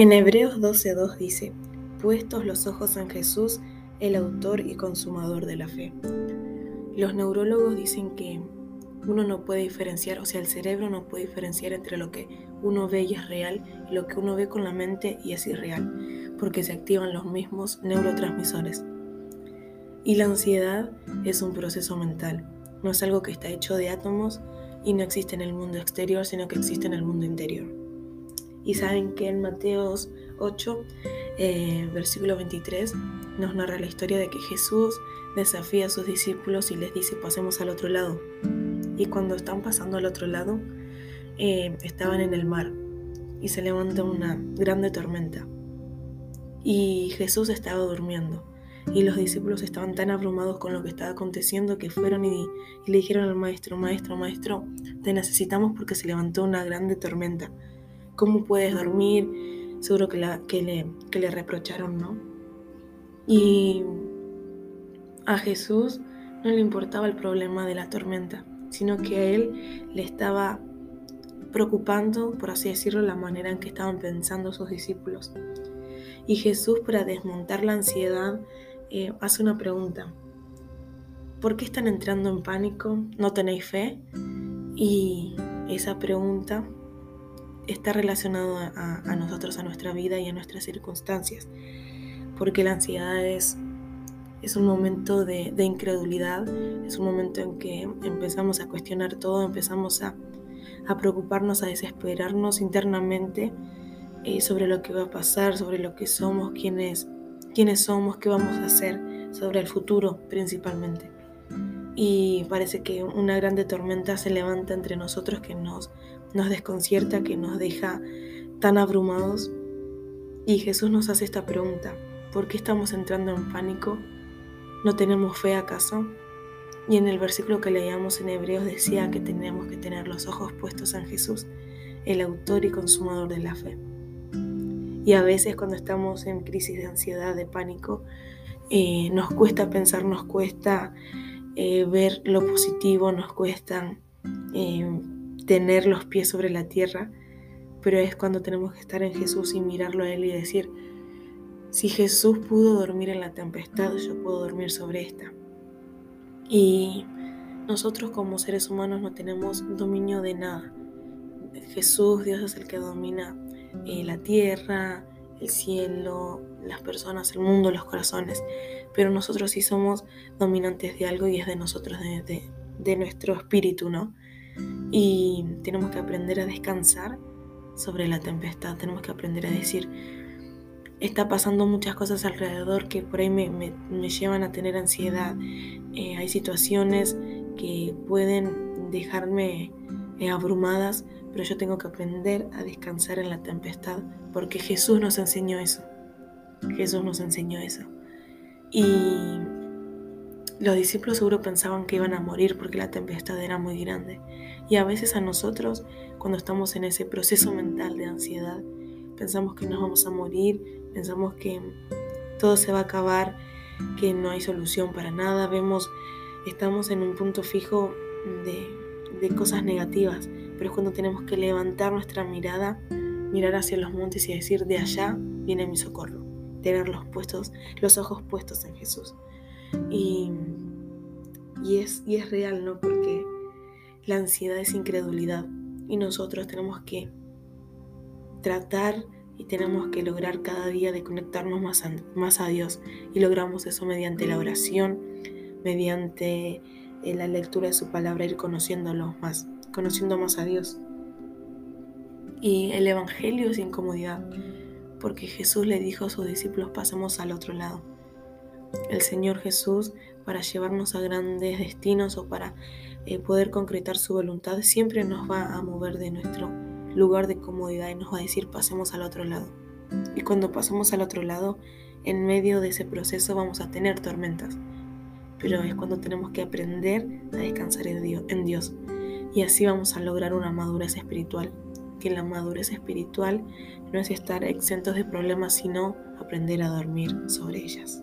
En Hebreos 12.2 dice, puestos los ojos en Jesús, el autor y consumador de la fe. Los neurólogos dicen que uno no puede diferenciar, o sea, el cerebro no puede diferenciar entre lo que uno ve y es real y lo que uno ve con la mente y es irreal, porque se activan los mismos neurotransmisores. Y la ansiedad es un proceso mental, no es algo que está hecho de átomos y no existe en el mundo exterior, sino que existe en el mundo interior. Y saben que en Mateos 8, eh, versículo 23, nos narra la historia de que Jesús desafía a sus discípulos y les dice, pasemos al otro lado. Y cuando están pasando al otro lado, eh, estaban en el mar y se levanta una grande tormenta. Y Jesús estaba durmiendo. Y los discípulos estaban tan abrumados con lo que estaba aconteciendo que fueron y, le dijeron al maestro, maestro, maestro, te necesitamos porque se levantó una grande tormenta. ¿Cómo puedes dormir? Seguro que, le, que le reprocharon, ¿no? Y a Jesús no le importaba el problema de la tormenta, sino que a él le estaba preocupando, por así decirlo, la manera en que estaban pensando sus discípulos. Y Jesús, para desmontar la ansiedad, eh, hace una pregunta. ¿Por qué están entrando en pánico? ¿No tenéis fe? Y esa pregunta está relacionada a, nosotros, a nuestra vida y a nuestras circunstancias. Porque la ansiedad es, es un momento de, incredulidad, es un momento en que empezamos a cuestionar todo, empezamos a, preocuparnos, a desesperarnos internamente eh, sobre lo que va a pasar, sobre lo que somos, quiénes quiénes somos, qué vamos a hacer, sobre el futuro principalmente. Y parece que una grande tormenta se levanta entre nosotros que nos, nos desconcierta, que nos deja tan abrumados. Y Jesús nos hace esta pregunta, ¿por qué estamos entrando en pánico? ¿No tenemos fe acaso? Y en el versículo que leíamos en Hebreos decía que tenemos que tener los ojos puestos en Jesús, el autor y consumador de la fe. Y a veces cuando estamos en crisis de ansiedad, de pánico, eh, nos cuesta pensar, nos cuesta eh, ver lo positivo, nos cuesta eh, tener los pies sobre la tierra, pero es cuando tenemos que estar en Jesús y mirarlo a Él y decir, si Jesús pudo dormir en la tempestad, yo puedo dormir sobre esta. Y nosotros como seres humanos no tenemos dominio de nada. Jesús, Dios es el que domina eh, la tierra, el cielo, las personas, el mundo, los corazones. Pero nosotros sí somos dominantes de algo y es de nosotros, de, nuestro espíritu, ¿no? Y tenemos que aprender a descansar sobre la tempestad, tenemos que aprender a decir, está pasando muchas cosas alrededor que por ahí me, me, llevan a tener ansiedad. Eh, hay situaciones que pueden dejarme abrumadas, pero yo tengo que aprender a descansar en la tempestad, porque Jesús nos enseñó eso. Jesús nos enseñó eso. Y los discípulos seguro pensaban que iban a morir porque la tempestad era muy grande. Y a veces a nosotros, cuando estamos en ese proceso mental de ansiedad, pensamos que nos vamos a morir, pensamos que todo se va a acabar, que no hay solución para nada, vemos, estamos en un punto fijo de, de cosas negativas pero es cuando tenemos que levantar nuestra mirada, mirar hacia los montes y decir, de allá viene mi socorro, tener los, puestos, los ojos puestos en Jesús. Y, y, es, y es real, ¿no? Porque la ansiedad es incredulidad y nosotros tenemos que tratar y tenemos que lograr cada día de conectarnos más a, más a Dios y logramos eso mediante la oración, mediante la lectura de su palabra, ir conociéndolo más conociendo más a Dios. Y el Evangelio es incomodidad, porque Jesús le dijo a sus discípulos, pasemos al otro lado. El Señor Jesús, para llevarnos a grandes destinos o para eh, poder concretar su voluntad, siempre nos va a mover de nuestro lugar de comodidad y nos va a decir, pasemos al otro lado. Y cuando pasamos al otro lado, en medio de ese proceso vamos a tener tormentas. Pero es cuando tenemos que aprender a descansar en Dios. En Dios y así vamos a lograr una madurez espiritual. Que la madurez espiritual no es estar exentos de problemas, sino aprender a dormir sobre ellas.